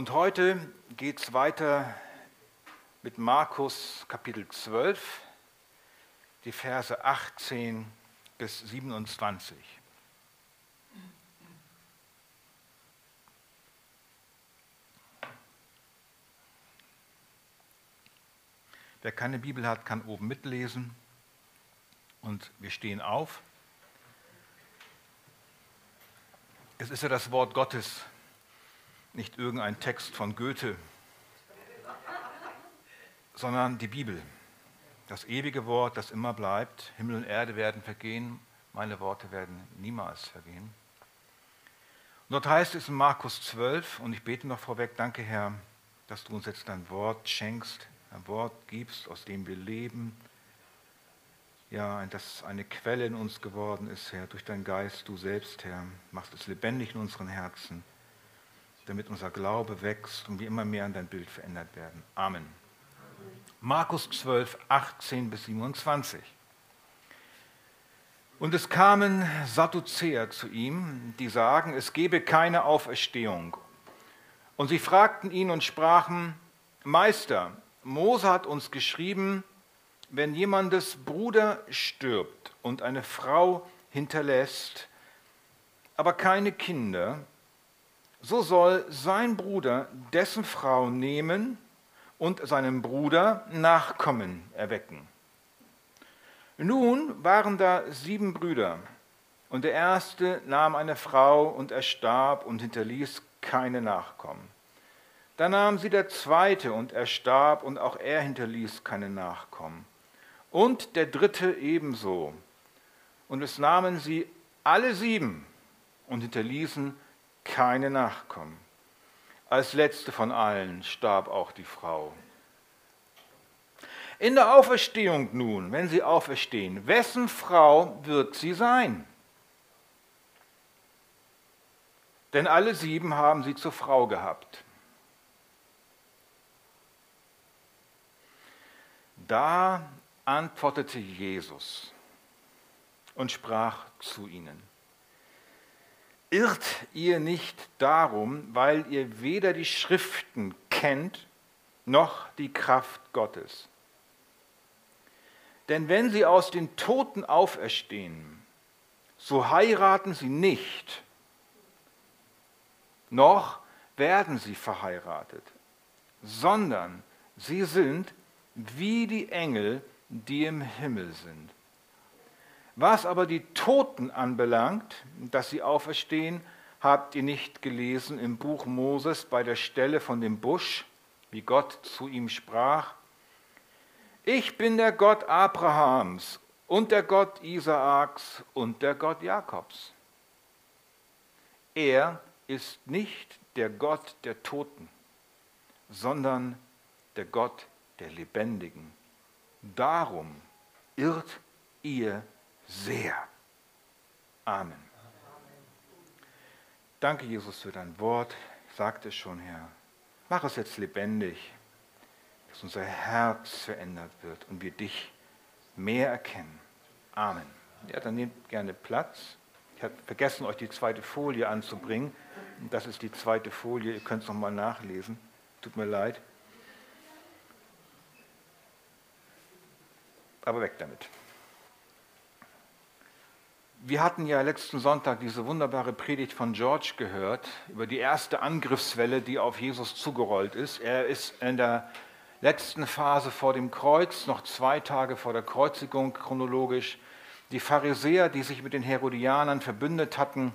Und heute geht es weiter mit Markus Kapitel 12, die Verse 18 bis 27. Wer keine Bibel hat, kann oben mitlesen. Und wir stehen auf. Es ist ja das Wort Gottes, nicht irgendein Text von Goethe, sondern die Bibel. Das ewige Wort, das immer bleibt. Himmel und Erde werden vergehen, meine Worte werden niemals vergehen. Und dort heißt es in Markus 12, und ich bete noch vorweg, danke Herr, dass du uns jetzt dein Wort schenkst, ein Wort gibst, aus dem wir leben. Ja, dass eine Quelle in uns geworden ist, Herr, durch deinen Geist, du selbst, Herr, machst es lebendig in unseren Herzen, damit unser Glaube wächst und wir immer mehr an dein Bild verändert werden. Amen. Markus 12, 18 bis 27. Und es kamen Sadduzäer zu ihm, die sagen, es gebe keine Auferstehung. Und sie fragten ihn und sprachen, Meister, Mose hat uns geschrieben, wenn jemandes Bruder stirbt und eine Frau hinterlässt, aber keine Kinder, so soll sein Bruder dessen Frau nehmen und seinem Bruder Nachkommen erwecken. Nun waren da sieben Brüder, und der erste nahm eine Frau und erstarb und hinterließ keine Nachkommen. Da nahm sie der zweite und er starb und auch er hinterließ keine Nachkommen. Und der dritte ebenso. Und es nahmen sie alle sieben und hinterließen keine Nachkommen. Als letzte von allen starb auch die Frau. In der Auferstehung nun, wenn sie auferstehen, wessen Frau wird sie sein? Denn alle sieben haben sie zur Frau gehabt. Da antwortete Jesus und sprach zu ihnen, Irrt ihr nicht darum, weil ihr weder die Schriften kennt, noch die Kraft Gottes. Denn wenn sie aus den Toten auferstehen, so heiraten sie nicht, noch werden sie verheiratet, sondern sie sind wie die Engel, die im Himmel sind. Was aber die Toten anbelangt, dass sie auferstehen, habt ihr nicht gelesen im Buch Moses bei der Stelle von dem Busch, wie Gott zu ihm sprach, ich bin der Gott Abrahams und der Gott Isaaks und der Gott Jakobs. Er ist nicht der Gott der Toten, sondern der Gott der Lebendigen. Darum irrt ihr sehr. Amen. Danke, Jesus, für dein Wort. Ich sagte es schon, Herr. Mach es jetzt lebendig, dass unser Herz verändert wird und wir dich mehr erkennen. Amen. Ja, dann nehmt gerne Platz. Ich habe vergessen, euch die zweite Folie anzubringen. Das ist die zweite Folie. Ihr könnt es nochmal nachlesen. Tut mir leid. aber weg damit. Wir hatten ja letzten Sonntag diese wunderbare Predigt von George gehört über die erste Angriffswelle, die auf Jesus zugerollt ist. Er ist in der letzten Phase vor dem Kreuz, noch zwei Tage vor der Kreuzigung chronologisch. Die Pharisäer, die sich mit den Herodianern verbündet hatten,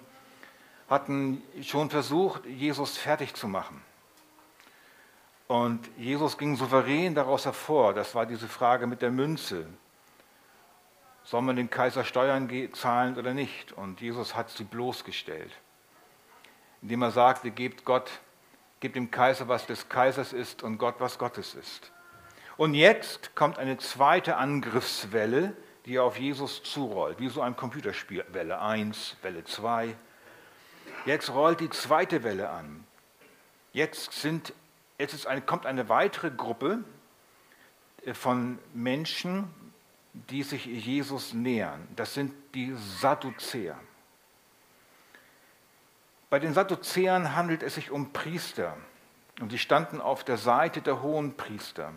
hatten schon versucht, Jesus fertig zu machen. Und Jesus ging souverän daraus hervor. Das war diese Frage mit der Münze. Soll man dem Kaiser Steuern zahlen oder nicht? Und Jesus hat sie bloßgestellt, indem er sagte, gebt Gott, gebt dem Kaiser, was des Kaisers ist und Gott, was Gottes ist. Und jetzt kommt eine zweite Angriffswelle, die auf Jesus zurollt, wie so ein Computerspiel. Welle 1, Welle 2. Jetzt rollt die zweite Welle an. Jetzt sind Jetzt eine, kommt eine weitere Gruppe äh, von Menschen, die sich Jesus nähern. Das sind die Sadduzäer. Bei den Sadduzäern handelt es sich um Priester, Und sie standen auf der Seite der hohen Priester.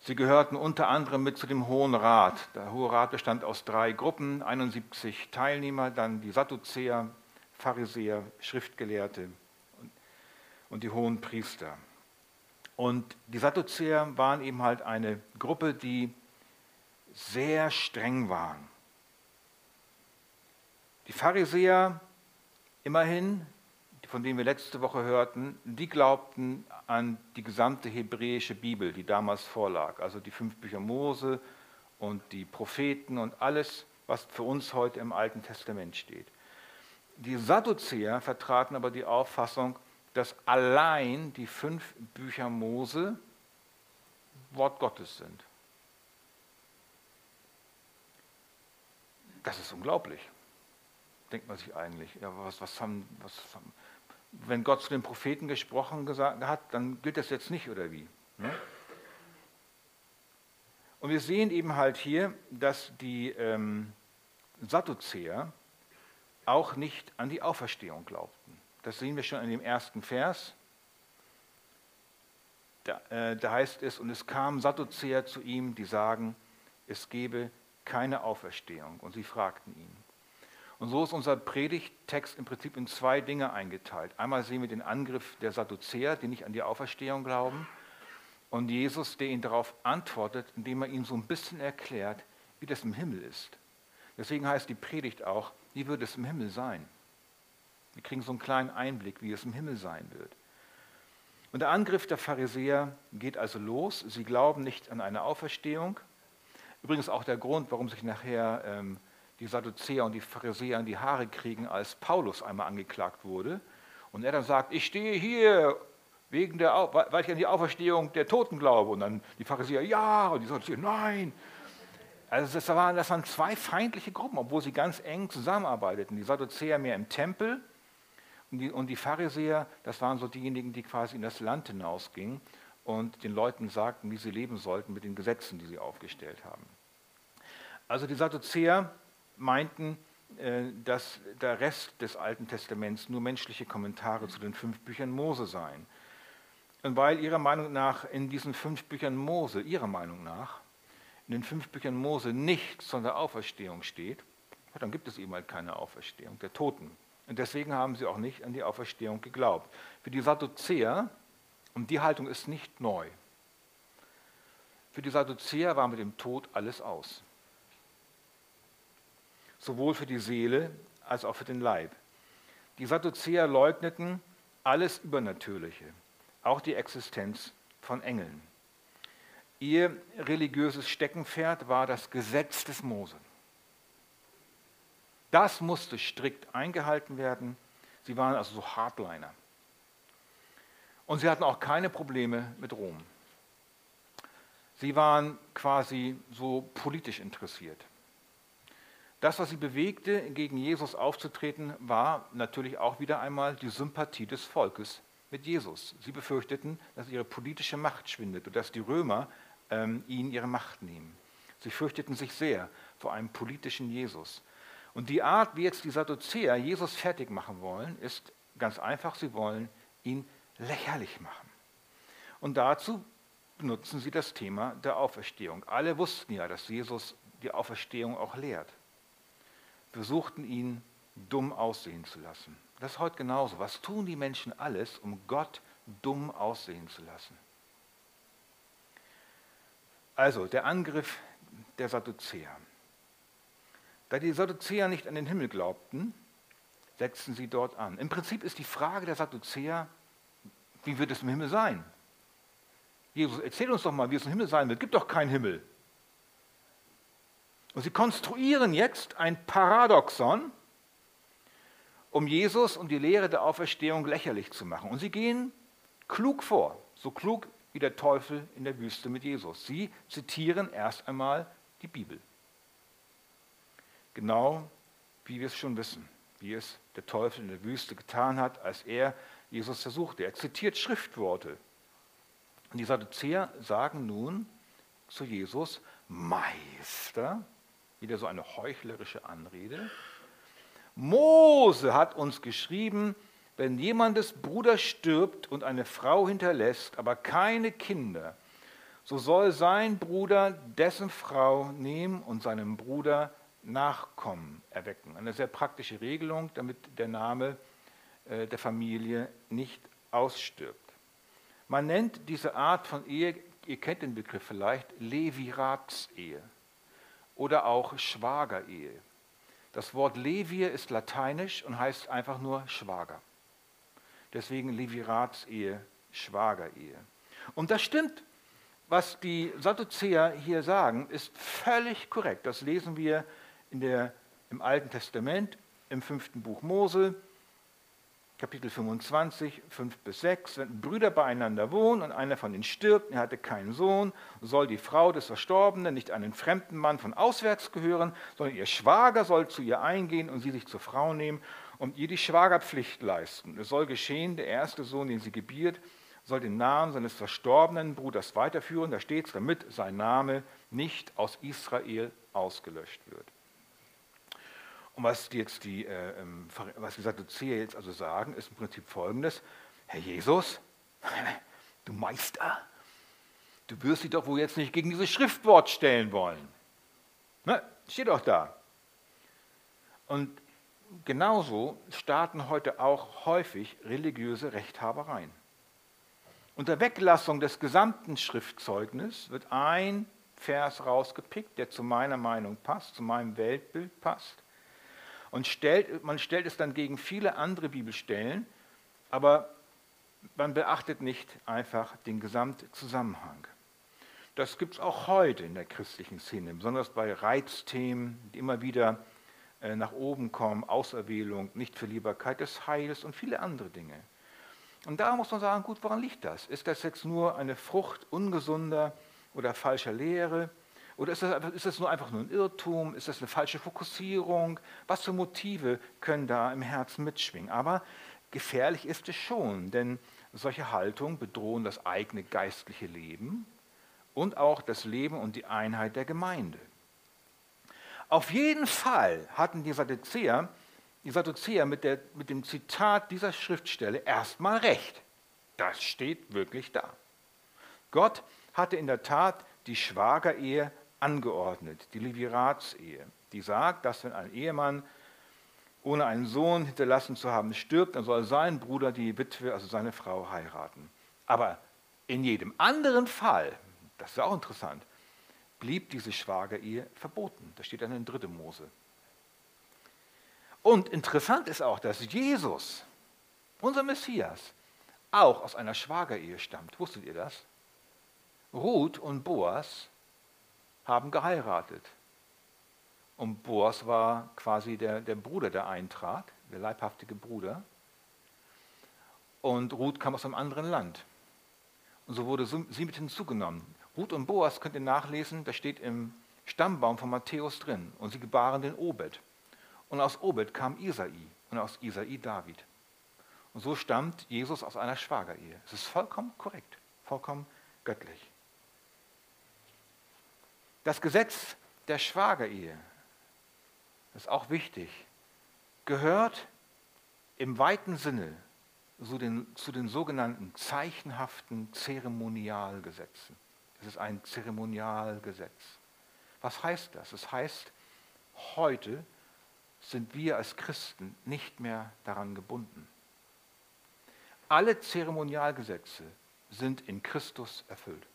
Sie gehörten unter anderem mit zu dem Hohen Rat. Der Hohe Rat bestand aus drei Gruppen, 71 Teilnehmer, dann die Sadduzäer, Pharisäer, Schriftgelehrte und die hohen Priester. Und die Sadduzäer waren eben halt eine Gruppe, die sehr streng waren. Die Pharisäer immerhin, von denen wir letzte Woche hörten, die glaubten an die gesamte hebräische Bibel, die damals vorlag, also die fünf Bücher Mose und die Propheten und alles, was für uns heute im Alten Testament steht. Die Sadduzäer vertraten aber die Auffassung, dass allein die fünf Bücher Mose Wort Gottes sind. Das ist unglaublich, denkt man sich eigentlich. Ja, was, was haben, was haben, wenn Gott zu den Propheten gesprochen gesagt, hat, dann gilt das jetzt nicht oder wie? Ne? Und wir sehen eben halt hier, dass die ähm, Sadduzäer auch nicht an die Auferstehung glaubten. Das sehen wir schon in dem ersten Vers. Da, äh, da heißt es, und es kamen Sadduzäer zu ihm, die sagen, es gebe keine Auferstehung. Und sie fragten ihn. Und so ist unser Predigttext im Prinzip in zwei Dinge eingeteilt. Einmal sehen wir den Angriff der Sadduzäer, die nicht an die Auferstehung glauben, und Jesus, der ihnen darauf antwortet, indem er ihnen so ein bisschen erklärt, wie das im Himmel ist. Deswegen heißt die Predigt auch, wie wird es im Himmel sein? Wir kriegen so einen kleinen Einblick, wie es im Himmel sein wird. Und der Angriff der Pharisäer geht also los. Sie glauben nicht an eine Auferstehung. Übrigens auch der Grund, warum sich nachher ähm, die Sadduzäer und die Pharisäer in die Haare kriegen, als Paulus einmal angeklagt wurde. Und er dann sagt, ich stehe hier, wegen der, weil ich an die Auferstehung der Toten glaube. Und dann die Pharisäer, ja, und die Sadduzäer, nein. Also das waren, das waren zwei feindliche Gruppen, obwohl sie ganz eng zusammenarbeiteten. Die Sadduzäer mehr im Tempel und die, und die Pharisäer, das waren so diejenigen, die quasi in das Land hinausgingen und den Leuten sagten, wie sie leben sollten mit den Gesetzen, die sie aufgestellt haben. Also die Sadduzäer meinten, äh, dass der Rest des Alten Testaments nur menschliche Kommentare zu den fünf Büchern Mose seien. Und weil ihrer Meinung nach in diesen fünf Büchern Mose, ihrer Meinung nach, in den fünf Büchern Mose nichts von der Auferstehung steht, dann gibt es eben halt keine Auferstehung der Toten. Und deswegen haben sie auch nicht an die Auferstehung geglaubt. Für die Sadduzäer, und die Haltung ist nicht neu, für die Sadduzäer war mit dem Tod alles aus sowohl für die Seele als auch für den Leib. Die Sadduzäer leugneten alles Übernatürliche, auch die Existenz von Engeln. Ihr religiöses Steckenpferd war das Gesetz des Mose. Das musste strikt eingehalten werden. Sie waren also so Hardliner. Und sie hatten auch keine Probleme mit Rom. Sie waren quasi so politisch interessiert. Das, was sie bewegte, gegen Jesus aufzutreten, war natürlich auch wieder einmal die Sympathie des Volkes mit Jesus. Sie befürchteten, dass ihre politische Macht schwindet und dass die Römer ähm, ihnen ihre Macht nehmen. Sie fürchteten sich sehr vor einem politischen Jesus. Und die Art, wie jetzt die Sadduzäer Jesus fertig machen wollen, ist ganz einfach, sie wollen ihn lächerlich machen. Und dazu benutzen sie das Thema der Auferstehung. Alle wussten ja, dass Jesus die Auferstehung auch lehrt versuchten ihn dumm aussehen zu lassen. Das ist heute genauso. Was tun die Menschen alles, um Gott dumm aussehen zu lassen? Also der Angriff der Sadduzäer. Da die Sadduzäer nicht an den Himmel glaubten, setzten sie dort an. Im Prinzip ist die Frage der Sadduzäer, wie wird es im Himmel sein? Jesus, erzähl uns doch mal, wie es im Himmel sein wird. Gibt doch keinen Himmel. Und sie konstruieren jetzt ein Paradoxon, um Jesus und die Lehre der Auferstehung lächerlich zu machen. Und sie gehen klug vor, so klug wie der Teufel in der Wüste mit Jesus. Sie zitieren erst einmal die Bibel. Genau wie wir es schon wissen, wie es der Teufel in der Wüste getan hat, als er Jesus versuchte. Er zitiert Schriftworte. Und die Sadduzäer sagen nun zu Jesus, Meister, wieder so eine heuchlerische Anrede. Mose hat uns geschrieben, wenn jemandes Bruder stirbt und eine Frau hinterlässt, aber keine Kinder, so soll sein Bruder dessen Frau nehmen und seinem Bruder Nachkommen erwecken. Eine sehr praktische Regelung, damit der Name äh, der Familie nicht ausstirbt. Man nennt diese Art von Ehe, ihr kennt den Begriff vielleicht, Leviratsehe oder auch Schwagerehe. Das Wort Levir ist lateinisch und heißt einfach nur Schwager. Deswegen Leviratsehe, Schwagerehe. Und das stimmt. Was die Sadduzäer hier sagen, ist völlig korrekt. Das lesen wir in der, im Alten Testament, im fünften Buch Mose, Kapitel 25, 5 bis 6. Wenn Brüder beieinander wohnen und einer von ihnen stirbt, er hatte keinen Sohn, soll die Frau des Verstorbenen nicht einen fremden Mann von auswärts gehören, sondern ihr Schwager soll zu ihr eingehen und sie sich zur Frau nehmen und ihr die Schwagerpflicht leisten. Es soll geschehen, der erste Sohn, den sie gebiert, soll den Namen seines verstorbenen Bruders weiterführen. Da steht es, damit sein Name nicht aus Israel ausgelöscht wird. Und was jetzt die, äh, ähm, was die Sadduzäer jetzt also sagen, ist im Prinzip folgendes. Herr Jesus, du Meister, du wirst dich doch wohl jetzt nicht gegen dieses Schriftwort stellen wollen. Ne? Steht doch da. Und genauso starten heute auch häufig religiöse Rechthabereien. Unter Weglassung des gesamten Schriftzeugnisses wird ein Vers rausgepickt, der zu meiner Meinung passt, zu meinem Weltbild passt und stellt, man stellt es dann gegen viele andere Bibelstellen, aber man beachtet nicht einfach den Gesamtzusammenhang. Das gibt es auch heute in der christlichen Szene, besonders bei Reizthemen, die immer wieder äh, nach oben kommen, Auserwählung, Nichtverlierbarkeit des Heils und viele andere Dinge. Und da muss man sagen, gut, woran liegt das? Ist das jetzt nur eine Frucht ungesunder oder falscher Lehre? Oder ist das, ist das nur einfach nur ein Irrtum? Ist das eine falsche Fokussierung? Was für Motive können da im Herzen mitschwingen? Aber gefährlich ist es schon, denn solche Haltungen bedrohen das eigene geistliche Leben und auch das Leben und die Einheit der Gemeinde. Auf jeden Fall hatten die Sadduzäer, die Sadduzäer mit, der, mit dem Zitat dieser Schriftstelle erstmal recht. Das steht wirklich da. Gott hatte in der Tat die Schwagerehe angeordnet, die Leviratsehe, die sagt, dass wenn ein Ehemann ohne einen Sohn hinterlassen zu haben stirbt, dann soll sein Bruder die Witwe, also seine Frau, heiraten. Aber in jedem anderen Fall, das ist auch interessant, blieb diese Schwagerehe verboten. Das steht dann in 3. Mose. Und interessant ist auch, dass Jesus, unser Messias, auch aus einer Schwagerehe stammt. Wusstet ihr das? Ruth und Boas haben geheiratet. Und Boas war quasi der, der Bruder, der eintrat, der leibhaftige Bruder. Und Ruth kam aus einem anderen Land. Und so wurde sie mit hinzugenommen. Ruth und Boas könnt ihr nachlesen, das steht im Stammbaum von Matthäus drin. Und sie gebaren den Obed. Und aus Obed kam Isai und aus Isai David. Und so stammt Jesus aus einer Schwagerehe. Es ist vollkommen korrekt, vollkommen göttlich. Das Gesetz der Schwagerehe, ist auch wichtig, gehört im weiten Sinne zu den, zu den sogenannten zeichenhaften Zeremonialgesetzen. Das ist ein Zeremonialgesetz. Was heißt das? Das heißt, heute sind wir als Christen nicht mehr daran gebunden. Alle Zeremonialgesetze sind in Christus erfüllt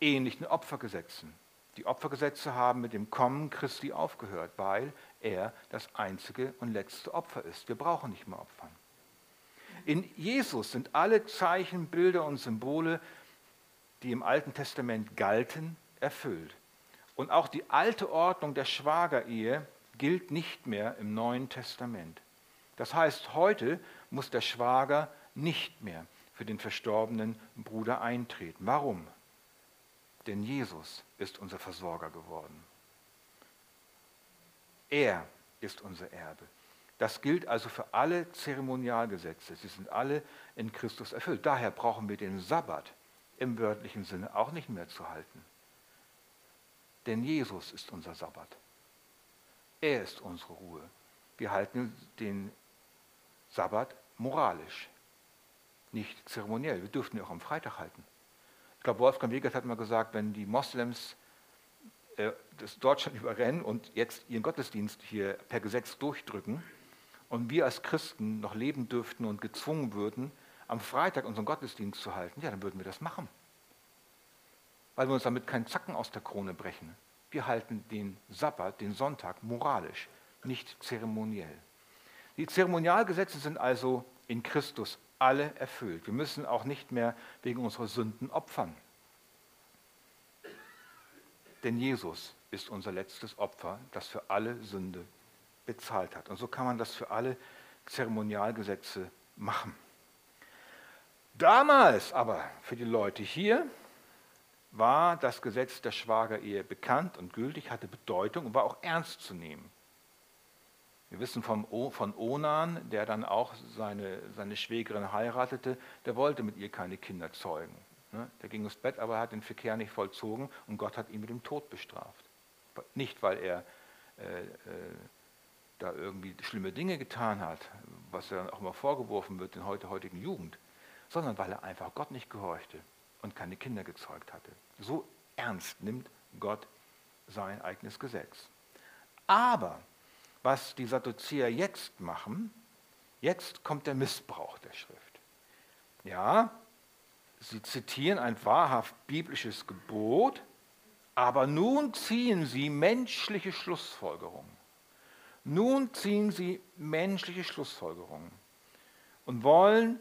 ähnlichen Opfergesetzen. Die Opfergesetze haben mit dem Kommen Christi aufgehört, weil er das einzige und letzte Opfer ist. Wir brauchen nicht mehr Opfern. In Jesus sind alle Zeichen, Bilder und Symbole, die im Alten Testament galten, erfüllt. Und auch die alte Ordnung der Schwagerehe gilt nicht mehr im Neuen Testament. Das heißt, heute muss der Schwager nicht mehr für den verstorbenen Bruder eintreten. Warum? Denn Jesus ist unser Versorger geworden. Er ist unser Erbe. Das gilt also für alle Zeremonialgesetze. Sie sind alle in Christus erfüllt. Daher brauchen wir den Sabbat im wörtlichen Sinne auch nicht mehr zu halten. Denn Jesus ist unser Sabbat. Er ist unsere Ruhe. wir halten den Sabbat moralisch, nicht zeremoniell. Wir dürften ihn auch am Freitag halten. Ich glaube, Wolfgang Wiegert hat mal gesagt, wenn die Moslems äh, das Deutschland überrennen und jetzt ihren Gottesdienst hier per Gesetz durchdrücken und wir als Christen noch leben dürften und gezwungen würden, am Freitag unseren Gottesdienst zu halten, ja, dann würden wir das machen. Weil wir uns damit keinen Zacken aus der Krone brechen. Wir halten den Sabbat, den Sonntag, moralisch, nicht zeremoniell. Die Zeremonialgesetze sind also in Christus alle erfüllt. Wir müssen auch nicht mehr wegen unserer Sünden opfern. Denn Jesus ist unser letztes Opfer, das für alle Sünde bezahlt hat. Und so kann man das für alle Zeremonialgesetze machen. Damals aber für die Leute hier war das Gesetz der Schwagerehe bekannt und gültig, hatte Bedeutung und war auch ernst zu nehmen. Wir wissen vom, von Onan, der dann auch seine, seine Schwägerin heiratete, der wollte mit ihr keine Kinder zeugen. Ne? Der ging ins Bett, aber er hat den Verkehr nicht vollzogen und Gott hat ihn mit dem Tod bestraft. Nicht, weil er äh, äh, da irgendwie schlimme Dinge getan hat, was er auch immer vorgeworfen wird in heute heutigen Jugend, sondern weil er einfach Gott nicht gehorchte und keine Kinder gezeugt hatte. So ernst nimmt Gott sein eigenes Gesetz. Aber was die Sadduzäer jetzt machen, jetzt kommt der Missbrauch der Schrift. Ja, sie zitieren ein wahrhaft biblisches Gebot, aber nun ziehen sie menschliche Schlussfolgerungen. Nun ziehen sie menschliche Schlussfolgerungen und wollen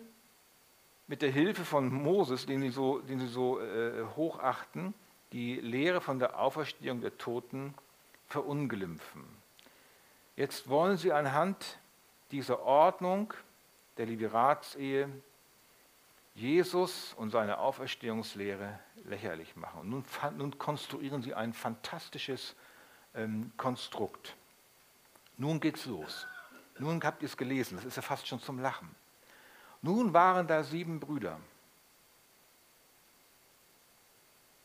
mit der Hilfe von Moses, den sie so, den sie so äh, hochachten, die Lehre von der Auferstehung der Toten verunglimpfen. Jetzt wollen sie anhand dieser Ordnung der Liberatsehe Jesus und seine Auferstehungslehre lächerlich machen. Und nun, nun konstruieren sie ein fantastisches ähm, Konstrukt. Nun geht's los. Nun habt ihr es gelesen, das ist ja fast schon zum Lachen. Nun waren da sieben Brüder.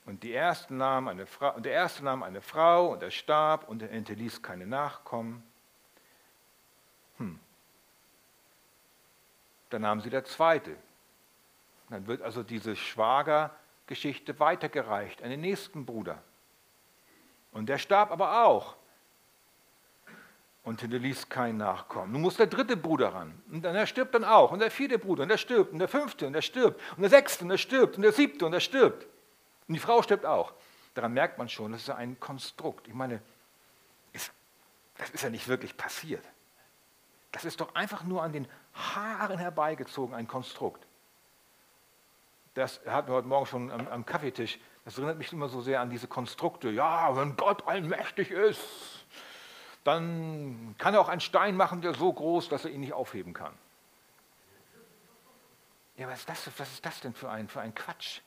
Und, die ersten nahmen eine Frau, und der erste nahm eine Frau und er starb und er hinterließ keine Nachkommen. Dann nahm sie der zweite. Dann wird also diese Schwagergeschichte weitergereicht an den nächsten Bruder. Und der starb aber auch und hinterließ kein Nachkommen. Nun muss der dritte Bruder ran. Und dann er stirbt dann auch. Und der vierte Bruder, und der stirbt. Und der fünfte, und der stirbt. Und der sechste, und der stirbt. Und der siebte, und der stirbt. Und die Frau stirbt auch. Daran merkt man schon, das ist ein Konstrukt. Ich meine, das ist ja nicht wirklich passiert. Das ist doch einfach nur an den Haaren herbeigezogen, ein Konstrukt. Das hatten wir heute Morgen schon am, am Kaffeetisch. Das erinnert mich immer so sehr an diese Konstrukte. Ja, wenn Gott allmächtig ist, dann kann er auch einen Stein machen, der so groß, dass er ihn nicht aufheben kann. Ja, was ist das, was ist das denn für ein, für ein Quatsch?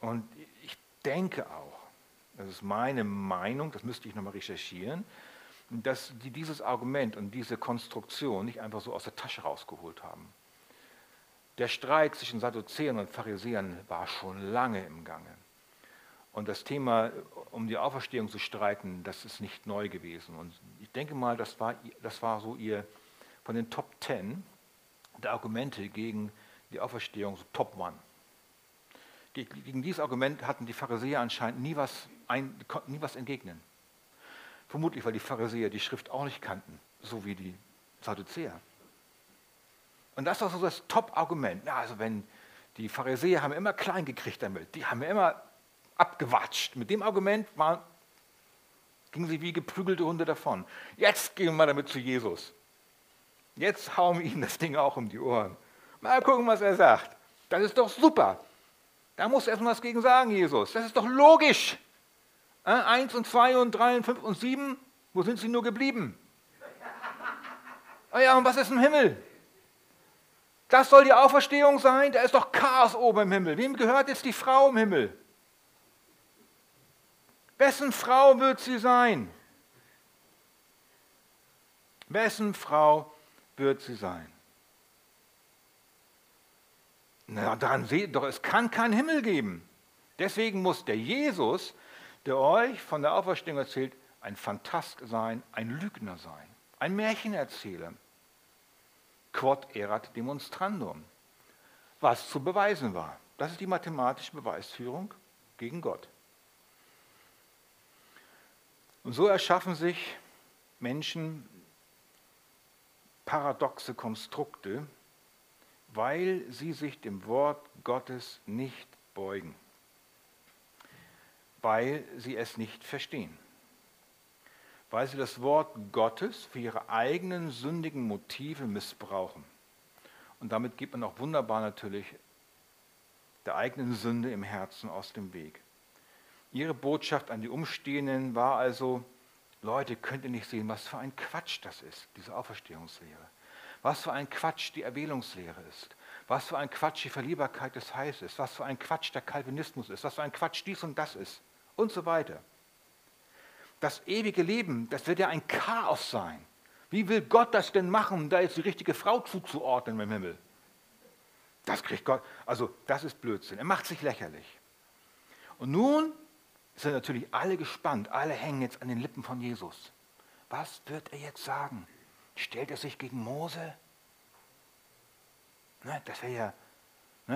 Und ich denke auch, das ist meine Meinung, das müsste ich nochmal recherchieren, dass die dieses Argument und diese Konstruktion nicht einfach so aus der Tasche rausgeholt haben. Der Streit zwischen Sadduzäern und Pharisäern war schon lange im Gange. Und das Thema, um die Auferstehung zu streiten, das ist nicht neu gewesen. Und ich denke mal, das war, das war so ihr von den Top Ten der Argumente gegen die Auferstehung, so Top One. Gegen dieses Argument hatten die Pharisäer anscheinend nie was, ein, nie was entgegnen. Vermutlich, weil die Pharisäer die Schrift auch nicht kannten, so wie die Sadduzäer. Und das war so das Top-Argument. Also wenn die Pharisäer haben immer klein gekriegt damit, die haben immer abgewatscht. Mit dem Argument war, gingen sie wie geprügelte Hunde davon. Jetzt gehen wir damit zu Jesus. Jetzt hauen wir ihm das Ding auch um die Ohren. Mal gucken, was er sagt. Das ist doch super. Da muss erst mal was gegen sagen, Jesus. Das ist doch logisch. Eins und zwei und drei und fünf und sieben, wo sind sie nur geblieben? Ah ja, und was ist im Himmel? Das soll die Auferstehung sein? Da ist doch Chaos oben im Himmel. Wem gehört jetzt die Frau im Himmel? Wessen Frau wird sie sein? Wessen Frau wird sie sein? Na, daran seht doch, es kann keinen Himmel geben. Deswegen muss der Jesus der euch von der Auferstehung erzählt, ein Phantast sein, ein Lügner sein, ein Märchenerzähler. Quod erat demonstrandum. Was zu beweisen war. Das ist die mathematische Beweisführung gegen Gott. Und so erschaffen sich Menschen paradoxe Konstrukte, weil sie sich dem Wort Gottes nicht beugen, weil sie es nicht verstehen, weil sie das Wort Gottes für ihre eigenen sündigen Motive missbrauchen. Und damit geht man auch wunderbar natürlich der eigenen Sünde im Herzen aus dem Weg. Ihre Botschaft an die Umstehenden war also, Leute, könnt ihr nicht sehen, was für ein Quatsch das ist, diese Auferstehungslehre. Was für ein Quatsch die Erwählungslehre ist. Was für ein Quatsch die Verliebbarkeit des Heils ist. Was für ein Quatsch der Calvinismus ist. Was für ein Quatsch dies und das ist. Und so weiter. Das ewige Leben, das wird ja ein Chaos sein. Wie will Gott das denn machen, da jetzt die richtige Frau zuzuordnen im Himmel? Das kriegt Gott. Also, das ist Blödsinn. Er macht sich lächerlich. Und nun sind natürlich alle gespannt. Alle hängen jetzt an den Lippen von Jesus. Was wird er jetzt sagen? Stellt er sich gegen Mose? Ne, das wäre ja,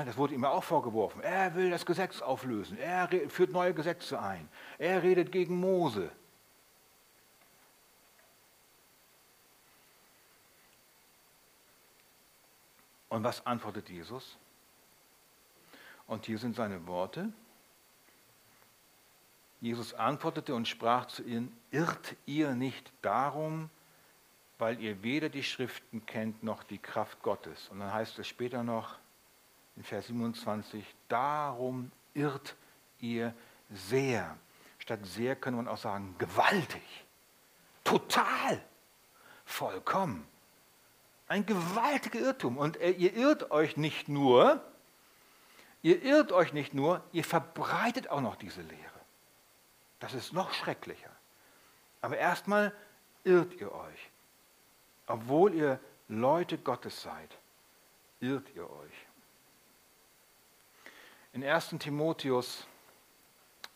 das wurde ihm auch vorgeworfen. Er will das Gesetz auflösen. Er führt neue Gesetze ein. Er redet gegen Mose. Und was antwortet Jesus? Und hier sind seine Worte. Jesus antwortete und sprach zu ihnen, irrt ihr nicht darum, weil ihr weder die Schriften kennt noch die Kraft Gottes. Und dann heißt es später noch in Vers 27, darum irrt ihr sehr. Statt sehr könnte man auch sagen, gewaltig, total, vollkommen. Ein gewaltiger Irrtum. Und äh, ihr irrt euch nicht nur, ihr irrt euch nicht nur, ihr verbreitet auch noch diese Lehre. Das ist noch schrecklicher. Aber erstmal irrt ihr euch. Obwohl ihr Leute Gottes seid, irrt ihr euch. In 1 Timotheus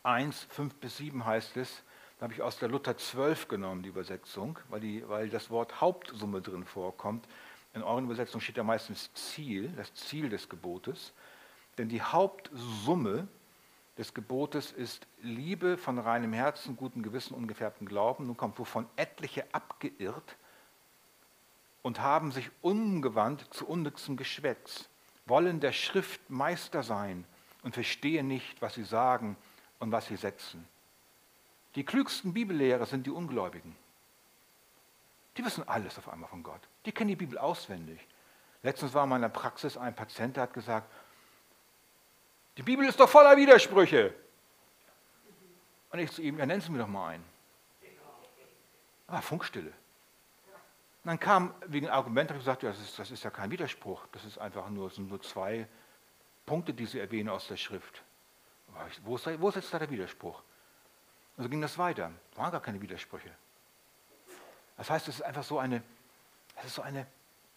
1, 5 bis 7 heißt es, da habe ich aus der Luther 12 genommen, die Übersetzung, weil, die, weil das Wort Hauptsumme drin vorkommt. In euren Übersetzungen steht da meistens Ziel, das Ziel des Gebotes. Denn die Hauptsumme des Gebotes ist Liebe von reinem Herzen, gutem Gewissen, ungefärbtem Glauben. Nun kommt, wovon etliche abgeirrt und haben sich umgewandt zu unnützem Geschwätz, wollen der Schrift Meister sein und verstehen nicht, was sie sagen und was sie setzen. Die klügsten Bibellehrer sind die Ungläubigen. Die wissen alles auf einmal von Gott. Die kennen die Bibel auswendig. Letztens war in meiner Praxis ein Patient, der hat gesagt, die Bibel ist doch voller Widersprüche. Und ich zu ihm, ja, nennen Sie mir doch mal einen. Ah, Funkstille. Und dann kam wegen Argument, habe ich gesagt, ja, das, ist, das ist ja kein Widerspruch. Das ist einfach nur, sind nur zwei Punkte, die Sie erwähnen aus der Schrift. Wo ist, wo ist jetzt da der Widerspruch? Und so ging das weiter. Es waren gar keine Widersprüche. Das heißt, es ist einfach so eine, es ist so eine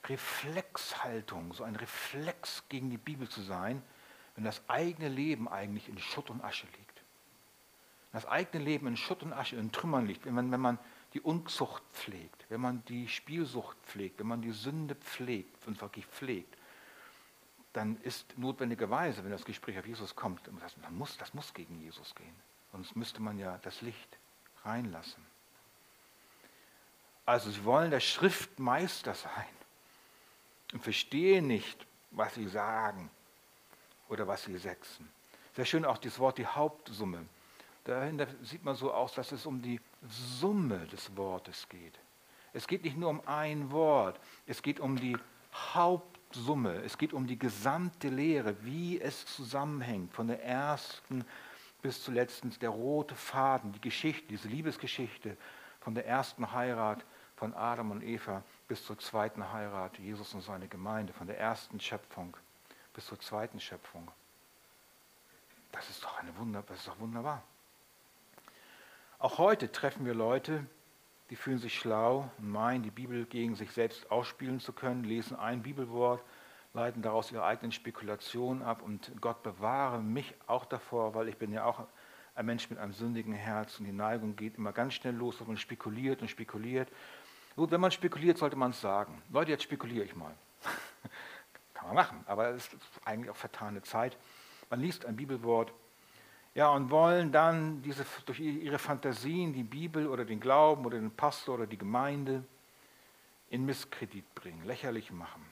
Reflexhaltung, so ein Reflex gegen die Bibel zu sein, wenn das eigene Leben eigentlich in Schutt und Asche liegt. Wenn das eigene Leben in Schutt und Asche, in Trümmern liegt, wenn man, wenn man die Unzucht pflegt, wenn man die Spielsucht pflegt, wenn man die Sünde pflegt und wirklich pflegt, dann ist notwendigerweise, wenn das Gespräch auf Jesus kommt, das, man muss, das muss gegen Jesus gehen. Sonst müsste man ja das Licht reinlassen. Also sie wollen der Schriftmeister sein und verstehen nicht, was sie sagen oder was sie setzen. Sehr schön auch das Wort die Hauptsumme. Dahinter sieht man so aus, dass es um die Summe des Wortes geht. Es geht nicht nur um ein Wort, es geht um die Hauptsumme, es geht um die gesamte Lehre, wie es zusammenhängt, von der ersten bis zuletzt der rote Faden, die Geschichte, diese Liebesgeschichte von der ersten Heirat von Adam und Eva bis zur zweiten Heirat, Jesus und seine Gemeinde, von der ersten Schöpfung bis zur zweiten Schöpfung. Das ist doch eine Wunder, das ist doch wunderbar. Auch heute treffen wir Leute, die fühlen sich schlau und meinen, die Bibel gegen sich selbst ausspielen zu können, lesen ein Bibelwort, leiten daraus ihre eigenen Spekulationen ab und Gott bewahre mich auch davor, weil ich bin ja auch ein Mensch mit einem sündigen Herz und die Neigung geht immer ganz schnell los, dass man spekuliert und spekuliert. Gut, wenn man spekuliert, sollte man es sagen. Leute, jetzt spekuliere ich mal. Kann man machen, aber es ist eigentlich auch vertane Zeit. Man liest ein Bibelwort, ja, und wollen dann diese, durch ihre Fantasien die Bibel oder den Glauben oder den Pastor oder die Gemeinde in Misskredit bringen, lächerlich machen.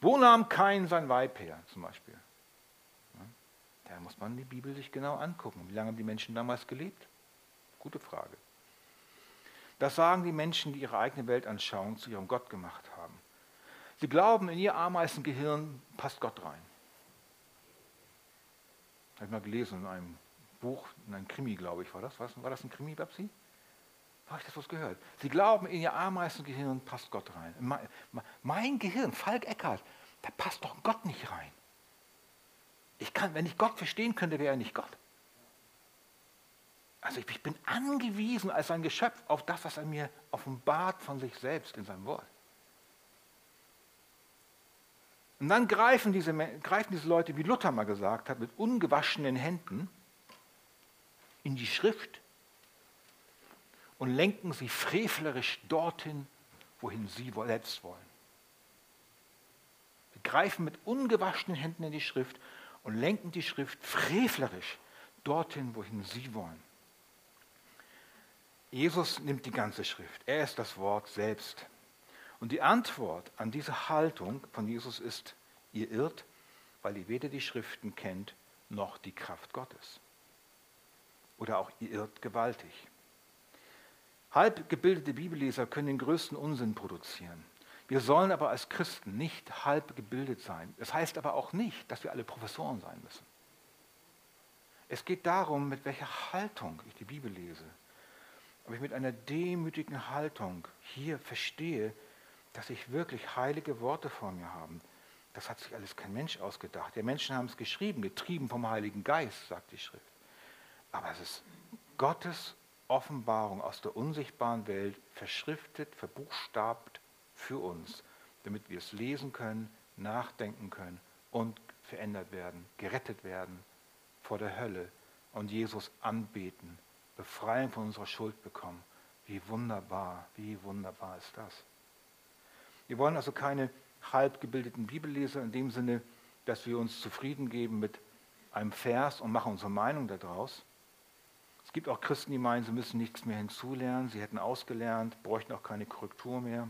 Wo nahm Kain sein Weib her, zum Beispiel? Da muss man die Bibel sich genau angucken. Wie lange haben die Menschen damals gelebt? Gute Frage. Das sagen die Menschen, die ihre eigene Weltanschauung zu ihrem Gott gemacht haben. Sie glauben, in ihr Ameisengehirn passt Gott rein. Habe ich mal gelesen in einem Buch, in einem Krimi, glaube ich, war das. War das, ein Krimi, Babsi? Habe ich das was gehört? Sie glauben, in ihr Ameisengehirn passt Gott rein. Mein, mein Gehirn, Falk Eckert, da passt doch Gott nicht rein. Ich kann, wenn ich Gott verstehen könnte, wäre er nicht Gott. Also ich bin angewiesen als ein Geschöpf auf das, was er mir offenbart von sich selbst in seinem Wort. Und dann greifen diese, greifen diese Leute, wie Luther mal gesagt hat, mit ungewaschenen Händen in die Schrift und lenken sie frevlerisch dorthin, wohin sie selbst wollen. Sie greifen mit ungewaschenen Händen in die Schrift und lenken die Schrift frevlerisch dorthin, wohin sie wollen. Jesus nimmt die ganze Schrift. Er ist das Wort selbst. Und die Antwort an diese Haltung von Jesus ist, ihr irrt, weil ihr weder die Schriften kennt, noch die Kraft Gottes. Oder auch ihr irrt gewaltig. Halb gebildete Bibelleser können den größten Unsinn produzieren. Wir sollen aber als Christen nicht halb gebildet sein. Das heißt aber auch nicht, dass wir alle Professoren sein müssen. Es geht darum, mit welcher Haltung ich die Bibel lese. Ob ich mit einer demütigen Haltung hier verstehe, dass ich wirklich heilige Worte vor mir habe. Das hat sich alles kein Mensch ausgedacht. Die Menschen haben es geschrieben, getrieben vom Heiligen Geist, sagt die Schrift. Aber es ist Gottes Offenbarung aus der unsichtbaren Welt, verschriftet, verbuchstabt für uns, damit wir es lesen können, nachdenken können und verändert werden, gerettet werden vor der Hölle und Jesus anbeten, Befreiung von unserer Schuld bekommen. Wie wunderbar, wie wunderbar ist das. Wir wollen also keine halbgebildeten Bibelleser in dem Sinne, dass wir uns zufrieden geben mit einem Vers und machen unsere Meinung daraus. Es gibt auch Christen, die meinen, sie müssen nichts mehr hinzulernen, sie hätten ausgelernt, bräuchten auch keine Korrektur mehr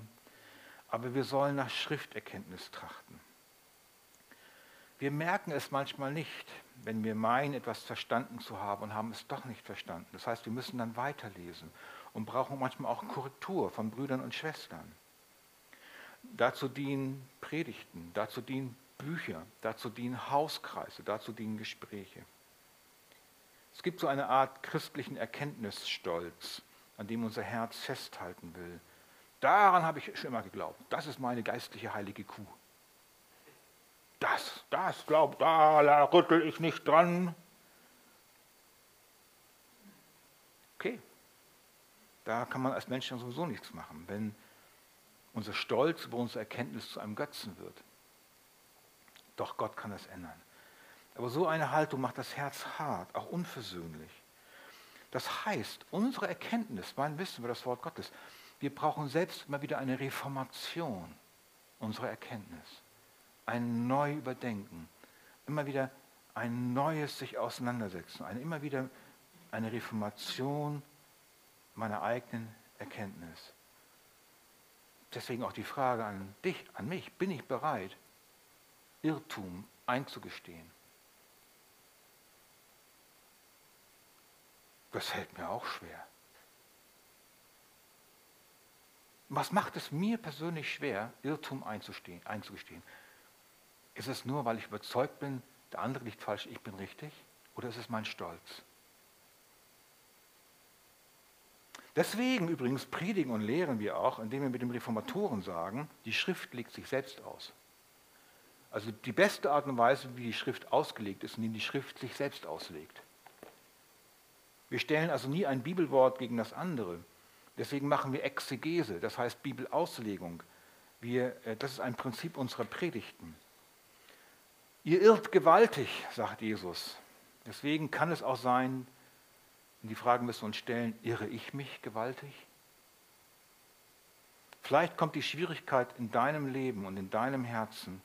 aber wir sollen nach Schrifterkenntnis trachten. Wir merken es manchmal nicht, wenn wir meinen, etwas verstanden zu haben und haben es doch nicht verstanden. Das heißt, wir müssen dann weiterlesen und brauchen manchmal auch Korrektur von Brüdern und Schwestern. Dazu dienen Predigten, dazu dienen Bücher, dazu dienen Hauskreise, dazu dienen Gespräche. Es gibt so eine Art christlichen Erkenntnisstolz, an dem unser Herz festhalten will Daran habe ich schon immer geglaubt. Das ist meine geistliche heilige Kuh. Das, das glaubt, da, da rüttel ich nicht dran. Okay, da kann man als Mensch dann sowieso nichts machen, wenn unser Stolz über unsere Erkenntnis zu einem Götzen wird. Doch Gott kann das ändern. Aber so eine Haltung macht das Herz hart, auch unversöhnlich. Das heißt, unsere Erkenntnis, mein Wissen über das Wort Gottes, wir brauchen selbst immer wieder eine Reformation unserer Erkenntnis, ein Neuüberdenken, immer wieder ein neues sich auseinandersetzen, eine, immer wieder eine Reformation meiner eigenen Erkenntnis. Deswegen auch die Frage an dich, an mich, bin ich bereit, Irrtum einzugestehen? Das fällt mir auch schwer. Was macht es mir persönlich schwer, Irrtum einzugestehen? Ist es nur, weil ich überzeugt bin, der andere liegt falsch, ich bin richtig? Oder ist es mein Stolz? Deswegen übrigens predigen und lehren wir auch, indem wir mit dem Reformatoren sagen, die Schrift legt sich selbst aus. Also die beste Art und Weise, wie die Schrift ausgelegt ist, indem die Schrift sich selbst auslegt. Wir stellen also nie ein Bibelwort gegen das andere, Deswegen machen wir Exegese, das heißt Bibelauslegung. Wir, äh, das ist ein Prinzip unserer Predigten. Ihr irrt gewaltig, sagt Jesus. Deswegen kann es auch sein, Und die Frage müssen wir uns stellen, irre ich mich gewaltig? Vielleicht kommt die Schwierigkeit in deinem Leben und in deinem Herzen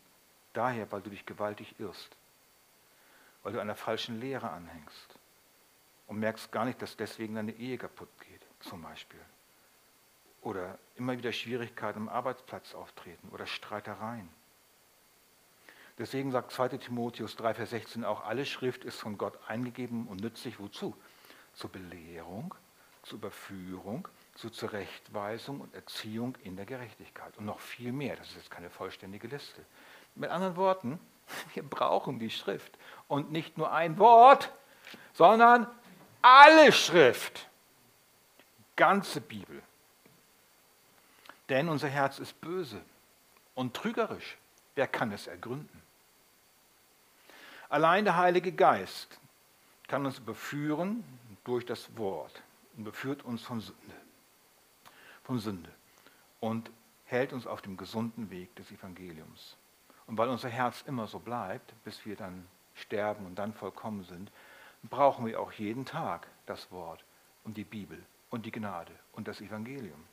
daher, weil du dich gewaltig irrst, weil du einer falschen Lehre anhängst und merkst gar nicht, dass deswegen deine Ehe kaputt geht, zum Beispiel. Oder immer wieder Schwierigkeiten am Arbeitsplatz auftreten oder Streitereien. Deswegen sagt 2 Timotheus 3, Vers 16 auch, alle Schrift ist von Gott eingegeben und nützlich wozu? Zur Belehrung, zur Überführung, zur Zurechtweisung und Erziehung in der Gerechtigkeit. Und noch viel mehr, das ist jetzt keine vollständige Liste. Mit anderen Worten, wir brauchen die Schrift. Und nicht nur ein Wort, sondern alle Schrift. Die ganze Bibel. Denn unser Herz ist böse und trügerisch. Wer kann es ergründen? Allein der Heilige Geist kann uns überführen durch das Wort und beführt uns von Sünde. Von Sünde. Und hält uns auf dem gesunden Weg des Evangeliums. Und weil unser Herz immer so bleibt, bis wir dann sterben und dann vollkommen sind, brauchen wir auch jeden Tag das Wort und die Bibel und die Gnade und das Evangelium.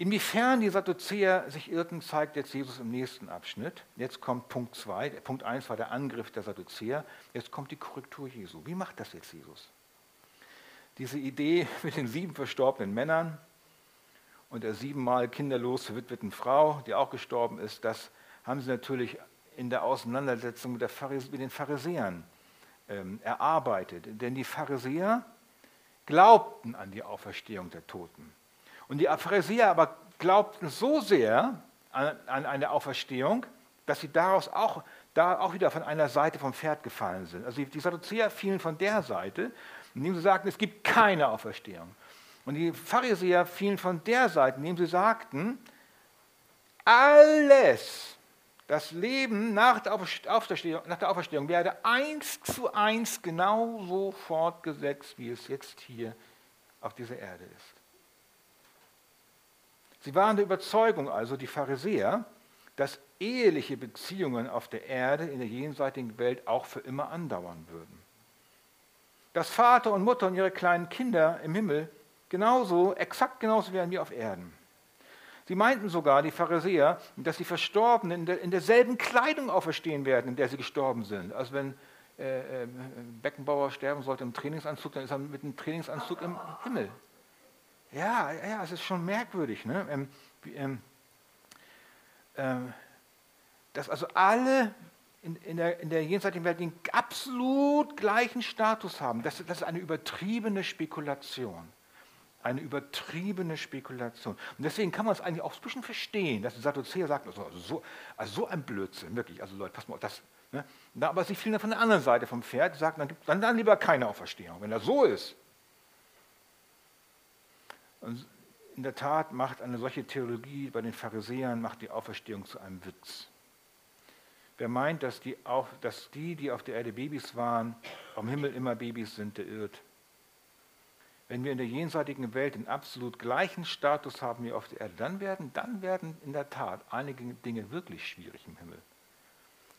Inwiefern die Sadduzäer sich irrten, zeigt jetzt Jesus im nächsten Abschnitt. Jetzt kommt Punkt 2. Punkt 1 war der Angriff der Sadduzäer. Jetzt kommt die Korrektur Jesu. Wie macht das jetzt Jesus? Diese Idee mit den sieben verstorbenen Männern und der siebenmal kinderlos verwitweten Frau, die auch gestorben ist, das haben sie natürlich in der Auseinandersetzung mit, der mit den Pharisäern ähm, erarbeitet. Denn die Pharisäer glaubten an die Auferstehung der Toten. Und die Pharisäer aber glaubten so sehr an, an eine Auferstehung, dass sie daraus auch, da auch wieder von einer Seite vom Pferd gefallen sind. Also die Sadduzäer fielen von der Seite, indem sie sagten, es gibt keine Auferstehung. Und die Pharisäer fielen von der Seite, indem sie sagten, alles, das Leben nach der, nach der Auferstehung werde eins zu eins genauso fortgesetzt, wie es jetzt hier auf dieser Erde ist. Sie waren der Überzeugung also, die Pharisäer, dass eheliche Beziehungen auf der Erde in der jenseitigen Welt auch für immer andauern würden. Dass Vater und Mutter und ihre kleinen Kinder im Himmel genauso, exakt genauso wären wie auf Erden. Sie meinten sogar, die Pharisäer, dass die Verstorbenen in, der, in derselben Kleidung auferstehen werden, in der sie gestorben sind. Also wenn äh, äh, Beckenbauer sterben sollte im Trainingsanzug, dann ist er mit einem Trainingsanzug im Himmel. Ja, ja, es ist schon merkwürdig, ne? Ähm, ähm, ähm, dass also alle in, in, der, in der jenseitigen Welt den absolut gleichen Status haben. Das, das ist eine übertriebene Spekulation. Eine übertriebene Spekulation. Und deswegen kann man es eigentlich auch ein bisschen verstehen, dass die Sadduzäer sagt, also so, also so ein Blödsinn, wirklich, also Leute, pass mal auf, das, ne? aber sie fielen dann von der anderen Seite vom Pferd, die sagten, dann, dann lieber keine Auferstehung. Wenn das so ist, und in der Tat macht eine solche Theologie bei den Pharisäern macht die Auferstehung zu einem Witz. Wer meint, dass die, auch, dass die, die auf der Erde Babys waren, am Himmel immer Babys sind, der irrt. Wenn wir in der jenseitigen Welt den absolut gleichen Status haben wie auf der Erde, dann werden, dann werden in der Tat einige Dinge wirklich schwierig im Himmel.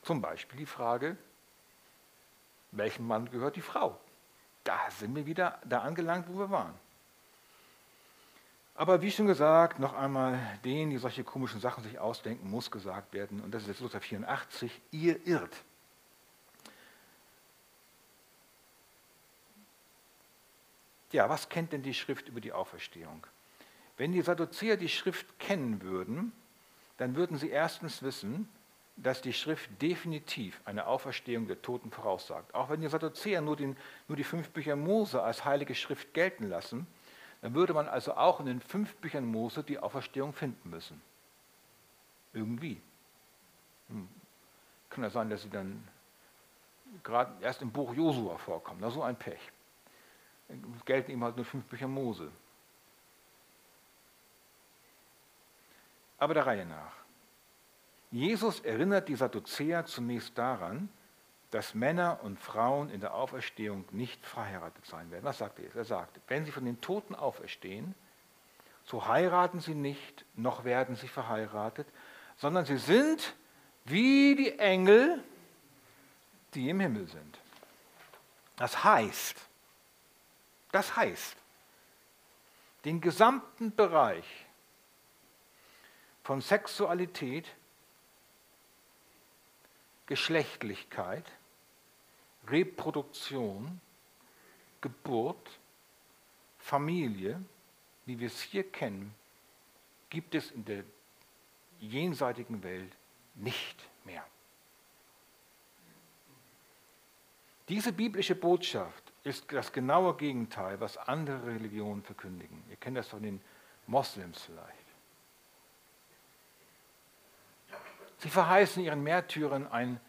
Zum Beispiel die Frage, welchem Mann gehört die Frau? Da sind wir wieder da angelangt, wo wir waren. Aber wie schon gesagt, noch einmal, denen, die solche komischen Sachen sich ausdenken, muss gesagt werden, und das ist jetzt Luther 84, ihr irrt. Ja, was kennt denn die Schrift über die Auferstehung? Wenn die Sadduzäer die Schrift kennen würden, dann würden sie erstens wissen, dass die Schrift definitiv eine Auferstehung der Toten voraussagt. Auch wenn die Sadduzäer nur, den, nur die fünf Bücher Mose als heilige Schrift gelten lassen, dann würde man also auch in den fünf Büchern Mose die Auferstehung finden müssen. Irgendwie. Hm. Kann ja sein, dass sie dann gerade erst im Buch Josua vorkommen. Na, so ein Pech. Es gelten ihm halt nur fünf Bücher Mose. Aber der Reihe nach. Jesus erinnert die Sadduzäer zunächst daran, dass Männer und Frauen in der Auferstehung nicht verheiratet sein werden. Was sagt er? Er sagt, wenn sie von den Toten auferstehen, so heiraten sie nicht, noch werden sie verheiratet, sondern sie sind wie die Engel, die im Himmel sind. Das heißt, das heißt, den gesamten Bereich von Sexualität, Geschlechtlichkeit, Reproduktion, Geburt, Familie, wie wir es hier kennen, gibt es in der jenseitigen Welt nicht mehr. Diese biblische Botschaft ist das genaue Gegenteil, was andere Religionen verkündigen. Ihr kennt das von den Moslems vielleicht. Sie verheißen ihren Märtyrern ein,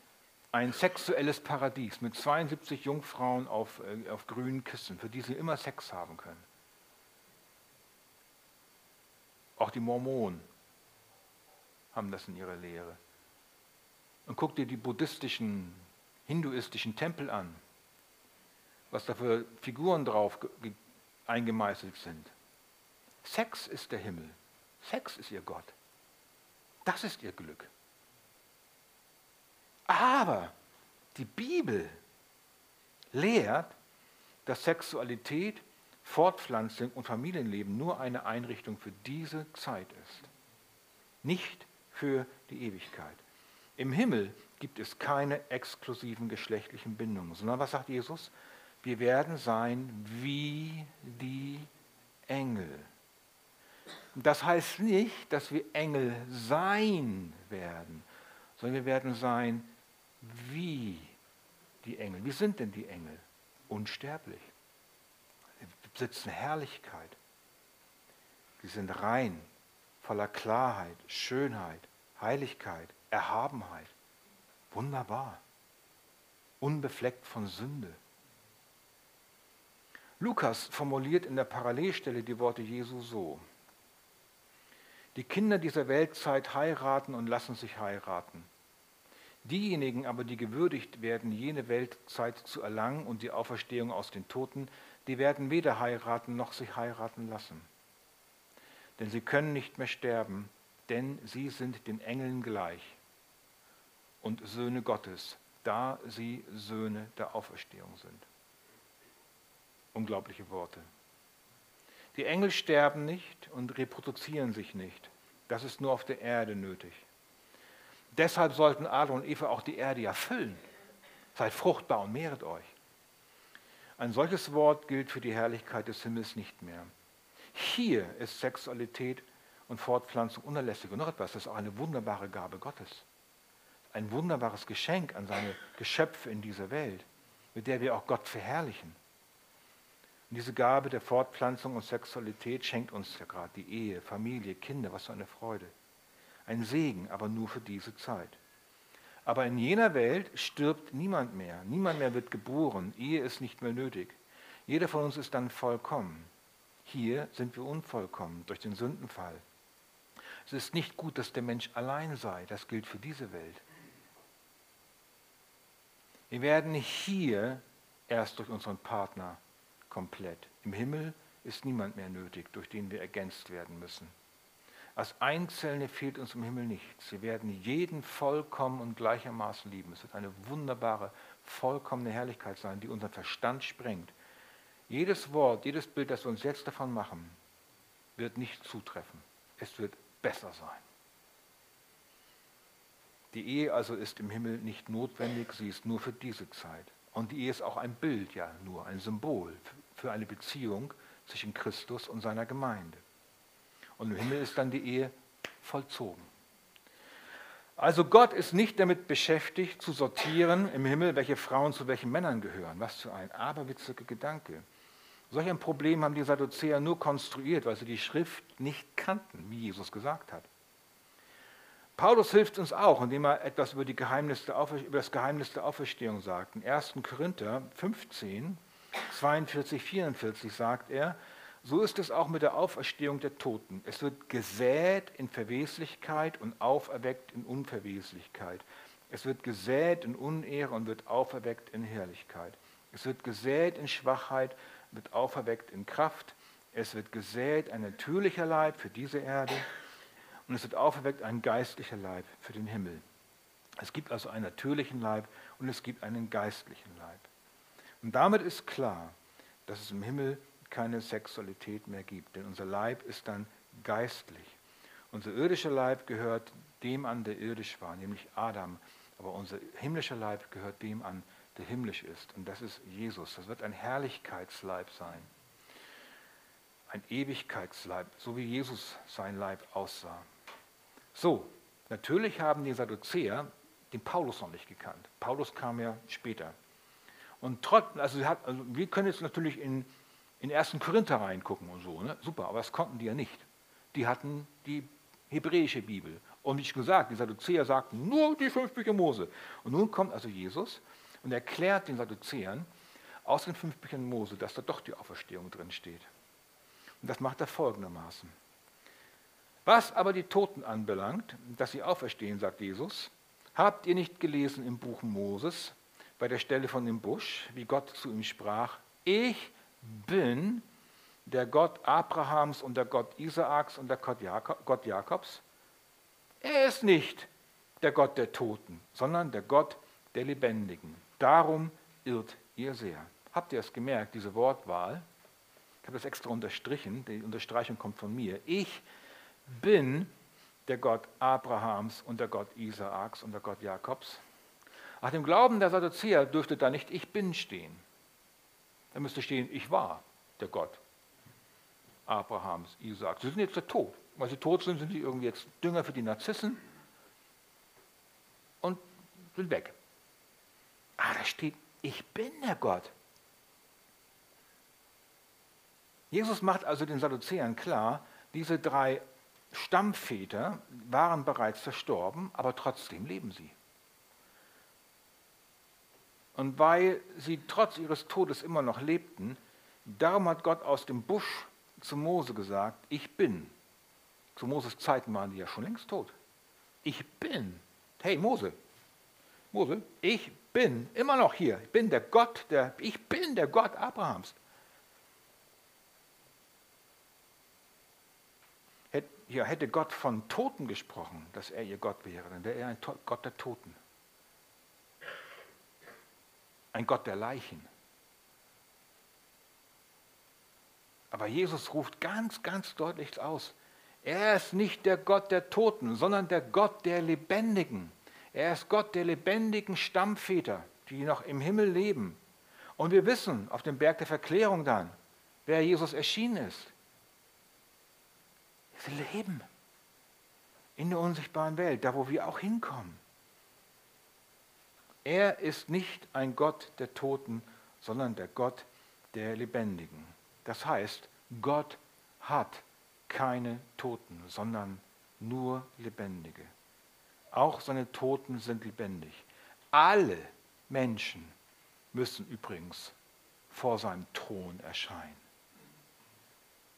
ein sexuelles Paradies mit 72 Jungfrauen auf, äh, auf grünen Kissen, für die sie immer Sex haben können. Auch die Mormonen haben das in ihrer Lehre. Und guck dir die buddhistischen, hinduistischen Tempel an, was da für Figuren drauf eingemeißelt sind. Sex ist der Himmel. Sex ist ihr Gott. Das ist ihr Glück. Aber die Bibel lehrt, dass Sexualität, Fortpflanzung und Familienleben nur eine Einrichtung für diese Zeit ist. Nicht für die Ewigkeit. Im Himmel gibt es keine exklusiven geschlechtlichen Bindungen, sondern was sagt Jesus? Wir werden sein wie die Engel. Das heißt nicht, dass wir Engel sein werden, sondern wir werden sein wie die Engel. Wie sind denn die Engel? Unsterblich. Sie besitzen Herrlichkeit. Sie sind rein, voller Klarheit, Schönheit, Heiligkeit, Erhabenheit. Wunderbar. Unbefleckt von Sünde. Lukas formuliert in der Parallelstelle die Worte Jesu so. Die Kinder dieser Weltzeit heiraten und lassen sich heiraten. Diejenigen aber, die gewürdigt werden, jene Weltzeit zu erlangen und die Auferstehung aus den Toten, die werden weder heiraten noch sich heiraten lassen. Denn sie können nicht mehr sterben, denn sie sind den Engeln gleich und Söhne Gottes, da sie Söhne der Auferstehung sind. Unglaubliche Worte. Die Engel sterben nicht und reproduzieren sich nicht. Das ist nur auf der Erde nötig. Deshalb sollten Adam und Eva auch die Erde ja füllen. Seid fruchtbar und mehret euch. Ein solches Wort gilt für die Herrlichkeit des Himmels nicht mehr. Hier ist Sexualität und Fortpflanzung unerlässig. Und noch etwas, das ist auch eine wunderbare Gabe Gottes. Ein wunderbares Geschenk an seine Geschöpfe in dieser Welt, mit der wir auch Gott verherrlichen. Und diese Gabe der Fortpflanzung und Sexualität schenkt uns ja gerade die Ehe, Familie, Kinder, was für eine Freude. Ein Segen, aber nur für diese Zeit. Aber in jener Welt stirbt niemand mehr. Niemand mehr wird geboren. Ehe ist nicht mehr nötig. Jeder von uns ist dann vollkommen. Hier sind wir unvollkommen durch den Sündenfall. Es ist nicht gut, dass der Mensch allein sei. Das gilt für diese Welt. Wir werden hier erst durch unseren Partner komplett. Im Himmel ist niemand mehr nötig, durch den wir ergänzt werden müssen. Als Einzelne fehlt uns im Himmel nichts. Wir werden jeden vollkommen und gleichermaßen lieben. Es wird eine wunderbare, vollkommene Herrlichkeit sein, die unseren Verstand sprengt. Jedes Wort, jedes Bild, das wir uns jetzt davon machen, wird nicht zutreffen. Es wird besser sein. Die Ehe also ist im Himmel nicht notwendig, sie ist nur für diese Zeit. Und die Ehe ist auch ein Bild, ja nur ein Symbol für eine Beziehung zwischen Christus und seiner Gemeinde. Und im Himmel ist dann die Ehe vollzogen. Also Gott ist nicht damit beschäftigt zu sortieren im Himmel, welche Frauen zu welchen Männern gehören. Was für ein aberwitziger Gedanke. Solch ein Problem haben die Sadduzäer nur konstruiert, weil sie die Schrift nicht kannten, wie Jesus gesagt hat. Paulus hilft uns auch, indem er etwas über, über das Geheimnis der Auferstehung sagt. In 1. Korinther 15, 42, 44 sagt er, so ist es auch mit der Auferstehung der Toten. Es wird gesät in Verweslichkeit und auferweckt in Unverweslichkeit. Es wird gesät in Unehre und wird auferweckt in Herrlichkeit. Es wird gesät in Schwachheit, wird auferweckt in Kraft. Es wird gesät ein natürlicher Leib für diese Erde und es wird auferweckt ein geistlicher Leib für den Himmel. Es gibt also einen natürlichen Leib und es gibt einen geistlichen Leib. Und damit ist klar, dass es im Himmel keine Sexualität mehr gibt, denn unser Leib ist dann geistlich. Unser irdischer Leib gehört dem an, der irdisch war, nämlich Adam. Aber unser himmlischer Leib gehört dem an, der himmlisch ist. Und das ist Jesus. Das wird ein Herrlichkeitsleib sein. Ein Ewigkeitsleib, so wie Jesus sein Leib aussah. So, natürlich haben die Sadduzäer den Paulus noch nicht gekannt. Paulus kam ja später. Und trotzdem, also, also, wir können jetzt natürlich in, in 1. Korinther reingucken und so, ne? super, aber das konnten die ja nicht. Die hatten die hebräische Bibel. Und wie ich gesagt, die Sadduzäer sagten nur die fünf Bücher Mose. Und nun kommt also Jesus und erklärt den Sadduzäern aus den fünf Büchern Mose, dass da doch die Auferstehung drin steht. Und das macht er folgendermaßen. Was aber die Toten anbelangt, dass sie auferstehen, sagt Jesus, habt ihr nicht gelesen im Buch Moses, bei der Stelle von dem Busch, wie Gott zu ihm sprach, ich bin der Gott Abrahams und der Gott Isaaks und der Gott Jakobs. Er ist nicht der Gott der Toten, sondern der Gott der Lebendigen. Darum irrt ihr sehr. Habt ihr es gemerkt, diese Wortwahl? Ich habe das extra unterstrichen, die Unterstreichung kommt von mir. Ich bin der Gott Abrahams und der Gott Isaaks und der Gott Jakobs. Nach dem Glauben der Sadduzäer dürfte da nicht ich bin stehen. Da müsste stehen, ich war der Gott Abrahams, Isaaks. Sie sind jetzt Tod. Weil sie tot sind, sind sie irgendwie jetzt Dünger für die Narzissen und sind weg. Ah, da steht, ich bin der Gott. Jesus macht also den Sadduzäern klar, diese drei Stammväter waren bereits verstorben, aber trotzdem leben sie. Und weil sie trotz ihres Todes immer noch lebten, darum hat Gott aus dem Busch zu Mose gesagt, ich bin. Zu Moses Zeiten waren die ja schon längst tot. Ich bin. Hey Mose, Mose, ich bin immer noch hier. Ich bin der Gott, der, ich bin der Gott Abrahams. Hätte Gott von Toten gesprochen, dass er ihr Gott wäre, dann wäre er ein Gott der Toten. Ein Gott der Leichen. Aber Jesus ruft ganz, ganz deutlich aus, er ist nicht der Gott der Toten, sondern der Gott der Lebendigen. Er ist Gott der lebendigen Stammväter, die noch im Himmel leben. Und wir wissen auf dem Berg der Verklärung dann, wer Jesus erschienen ist. Sie leben in der unsichtbaren Welt, da wo wir auch hinkommen. Er ist nicht ein Gott der Toten, sondern der Gott der Lebendigen. Das heißt, Gott hat keine Toten, sondern nur Lebendige. Auch seine Toten sind lebendig. Alle Menschen müssen übrigens vor seinem Thron erscheinen.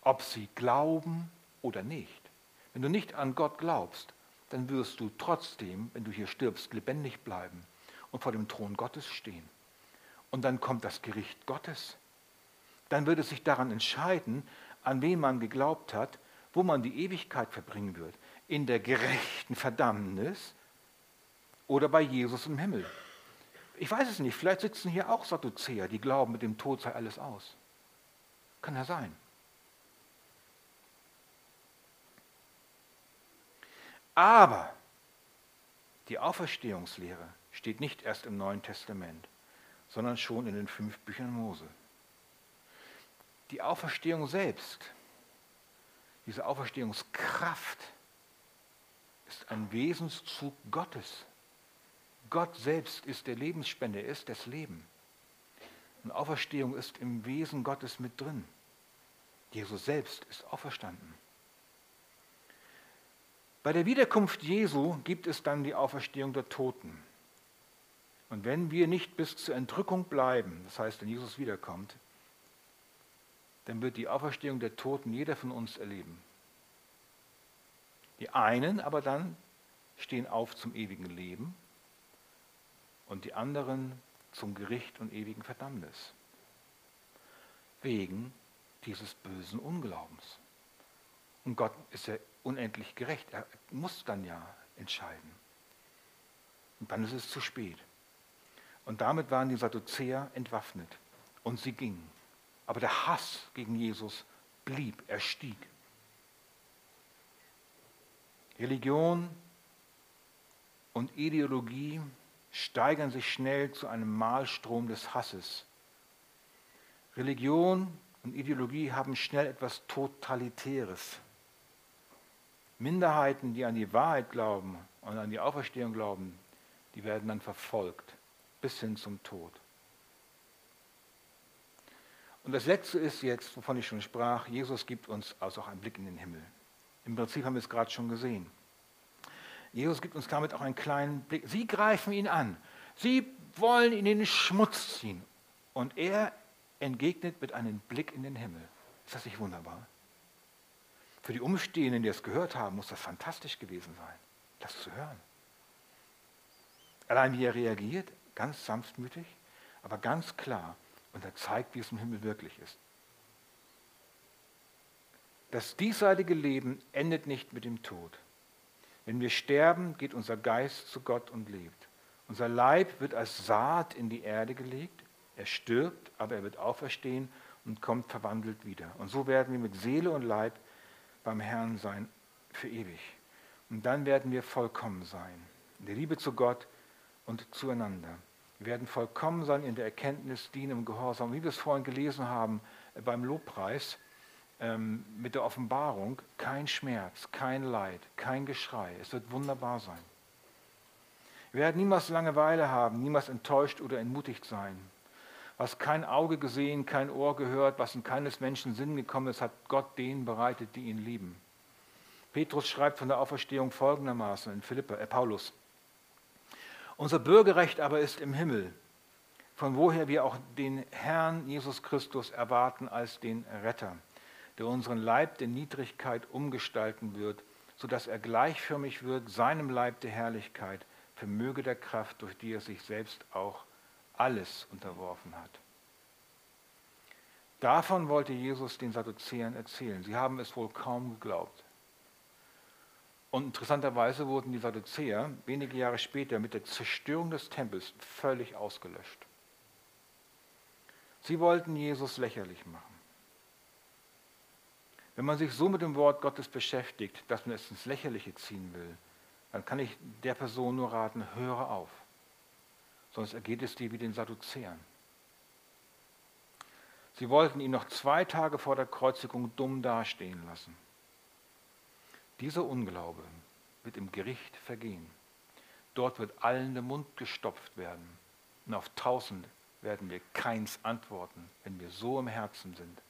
Ob sie glauben oder nicht. Wenn du nicht an Gott glaubst, dann wirst du trotzdem, wenn du hier stirbst, lebendig bleiben und vor dem Thron Gottes stehen. Und dann kommt das Gericht Gottes. Dann wird es sich daran entscheiden, an wen man geglaubt hat, wo man die Ewigkeit verbringen wird. In der gerechten Verdammnis oder bei Jesus im Himmel. Ich weiß es nicht, vielleicht sitzen hier auch Sadduzäer, die glauben, mit dem Tod sei alles aus. Kann ja sein. Aber die Auferstehungslehre steht nicht erst im Neuen Testament, sondern schon in den fünf Büchern Mose. Die Auferstehung selbst diese Auferstehungskraft ist ein Wesenszug Gottes. Gott selbst ist der Lebensspender, er ist das Leben. Und Auferstehung ist im Wesen Gottes mit drin. Jesus selbst ist auferstanden. Bei der Wiederkunft Jesu gibt es dann die Auferstehung der Toten. Und wenn wir nicht bis zur Entrückung bleiben, das heißt, wenn Jesus wiederkommt, dann wird die Auferstehung der Toten jeder von uns erleben. Die einen aber dann stehen auf zum ewigen Leben und die anderen zum Gericht und ewigen Verdammnis. Wegen dieses bösen Unglaubens. Und Gott ist ja unendlich gerecht. Er muss dann ja entscheiden. Und dann ist es zu spät. Und damit waren die Sadduzäer entwaffnet. und sie gingen. Aber der Hass gegen Jesus blieb, er stieg. Religion und Ideologie steigern sich schnell zu einem Mahlstrom des Hasses. Religion und Ideologie haben schnell etwas Totalitäres. Minderheiten, die an die Wahrheit glauben und an die Auferstehung glauben, die werden dann verfolgt bis hin zum Tod. Und das Letzte ist jetzt, wovon ich schon sprach, Jesus gibt uns also auch einen Blick in den Himmel. Im Prinzip haben wir es gerade schon gesehen. Jesus gibt uns damit auch einen kleinen Blick. Sie greifen ihn an. Sie wollen ihn in den Schmutz ziehen. Und er entgegnet mit einem Blick in den Himmel. Ist das nicht wunderbar? Für die Umstehenden, die es gehört haben, muss das fantastisch gewesen sein, das zu hören. Allein wie er reagiert, ganz sanftmütig, aber ganz klar. Und er zeigt, wie es im Himmel wirklich ist. Das diesseitige Leben endet nicht mit dem Tod. Wenn wir sterben, geht unser Geist zu Gott und lebt. Unser Leib wird als Saat in die Erde gelegt. Er stirbt, aber er wird auferstehen und kommt verwandelt wieder. Und so werden wir mit Seele und Leib beim Herrn sein für ewig. Und dann werden wir vollkommen sein. In der Liebe zu Gott und zueinander. Wir werden vollkommen sein in der Erkenntnis, dienen im Gehorsam. Wie wir es vorhin gelesen haben äh, beim Lobpreis, ähm, mit der Offenbarung, kein Schmerz, kein Leid, kein Geschrei. Es wird wunderbar sein. Wir werden niemals Langeweile haben, niemals enttäuscht oder entmutigt sein. Was kein Auge gesehen, kein Ohr gehört, was in keines Menschen Sinn gekommen ist, hat Gott denen bereitet, die ihn lieben. Petrus schreibt von der Auferstehung folgendermaßen in Philippe, äh Paulus. Unser Bürgerrecht aber ist im Himmel, von woher wir auch den Herrn Jesus Christus erwarten als den Retter der unseren Leib der Niedrigkeit umgestalten wird, sodass er gleichförmig wird seinem Leib der Herrlichkeit, vermöge der Kraft, durch die er sich selbst auch alles unterworfen hat. Davon wollte Jesus den Sadduzäern erzählen. Sie haben es wohl kaum geglaubt. Und interessanterweise wurden die Sadduzäer wenige Jahre später mit der Zerstörung des Tempels völlig ausgelöscht. Sie wollten Jesus lächerlich machen. Wenn man sich so mit dem Wort Gottes beschäftigt, dass man es ins Lächerliche ziehen will, dann kann ich der Person nur raten, höre auf. Sonst ergeht es dir wie den Sadduzäern. Sie wollten ihn noch zwei Tage vor der Kreuzigung dumm dastehen lassen. Dieser Unglaube wird im Gericht vergehen. Dort wird allen der Mund gestopft werden. Und auf tausend werden wir keins antworten, wenn wir so im Herzen sind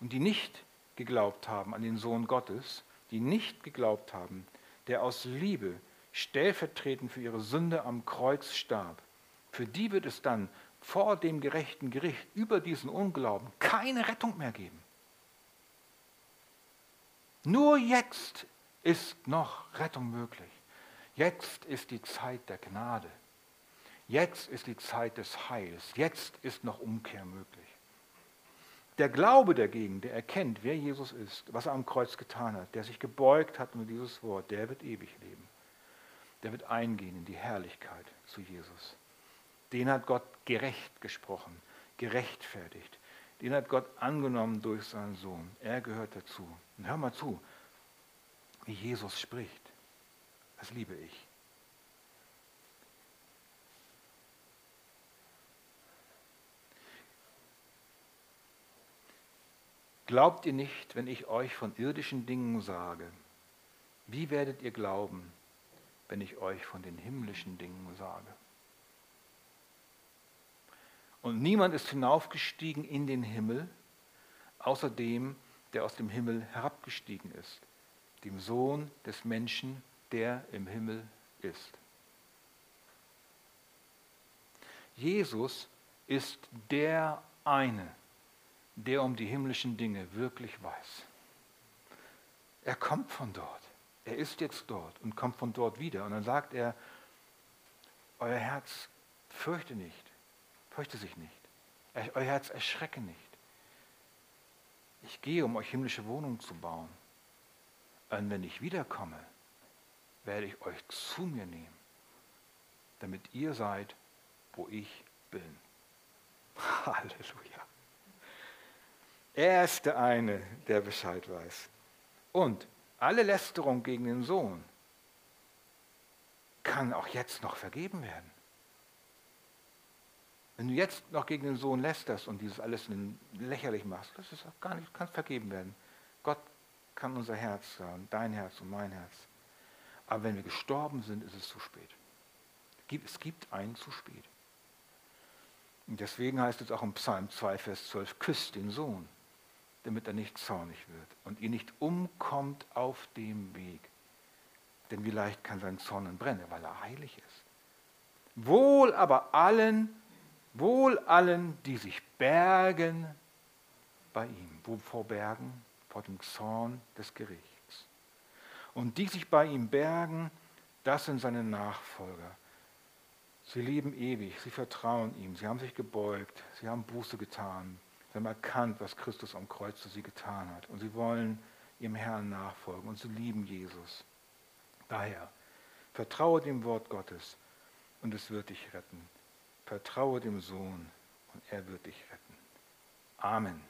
und die nicht geglaubt haben an den Sohn Gottes, die nicht geglaubt haben, der aus Liebe stellvertretend für ihre Sünde am Kreuz starb, für die wird es dann vor dem gerechten Gericht über diesen Unglauben keine Rettung mehr geben. Nur jetzt ist noch Rettung möglich. Jetzt ist die Zeit der Gnade. Jetzt ist die Zeit des Heils. Jetzt ist noch Umkehr möglich. Der Glaube dagegen, der erkennt, wer Jesus ist, was er am Kreuz getan hat, der sich gebeugt hat unter dieses Wort, der wird ewig leben. Der wird eingehen in die Herrlichkeit zu Jesus. Den hat Gott gerecht gesprochen, gerechtfertigt. Den hat Gott angenommen durch seinen Sohn. Er gehört dazu. Und hör mal zu, wie Jesus spricht. Das liebe ich. Glaubt ihr nicht, wenn ich euch von irdischen Dingen sage? Wie werdet ihr glauben, wenn ich euch von den himmlischen Dingen sage? Und niemand ist hinaufgestiegen in den Himmel, außer dem, der aus dem Himmel herabgestiegen ist, dem Sohn des Menschen, der im Himmel ist. Jesus ist der eine, der um die himmlischen Dinge wirklich weiß. Er kommt von dort. Er ist jetzt dort und kommt von dort wieder. Und dann sagt er, euer Herz fürchte nicht, fürchte sich nicht. Euer Herz erschrecke nicht. Ich gehe, um euch himmlische Wohnungen zu bauen. Und wenn ich wiederkomme, werde ich euch zu mir nehmen, damit ihr seid, wo ich bin. Halleluja. Er ist der eine, der Bescheid weiß. Und alle Lästerung gegen den Sohn kann auch jetzt noch vergeben werden. Wenn du jetzt noch gegen den Sohn lästerst und dieses alles lächerlich machst, das ist auch gar nicht, kann vergeben werden. Gott kann unser Herz hören, dein Herz und mein Herz. Aber wenn wir gestorben sind, ist es zu spät. Es gibt ein zu spät. Und deswegen heißt es auch im Psalm 2, Vers 12, küsst den Sohn, damit er nicht zornig wird und ihr nicht umkommt auf dem Weg. Denn wie leicht kann sein Zorn brennen, weil er heilig ist. Wohl aber allen, Wohl allen, die sich bergen bei ihm. Wovor bergen? Vor dem Zorn des Gerichts. Und die sich bei ihm bergen, das sind seine Nachfolger. Sie leben ewig, sie vertrauen ihm, sie haben sich gebeugt, sie haben Buße getan, sie haben erkannt, was Christus am Kreuz für sie getan hat. Und sie wollen ihrem Herrn nachfolgen und sie lieben Jesus. Daher, vertraue dem Wort Gottes und es wird dich retten. Vertraue dem Sohn und er wird dich retten. Amen.